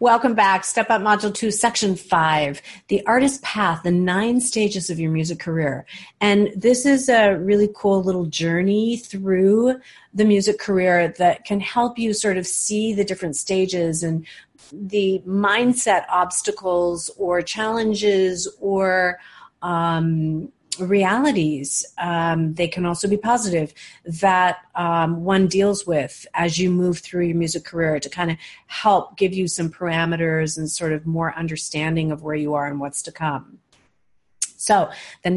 Welcome back. Step Up Module 2, Section 5 The Artist Path, the nine stages of your music career. And this is a really cool little journey through the music career that can help you sort of see the different stages and the mindset obstacles or challenges or um, realities. Um, they can also be positive that um, one deals with as you move through your music career to kind of help give you some parameters and sort of more understanding of where you are and what's to come. So the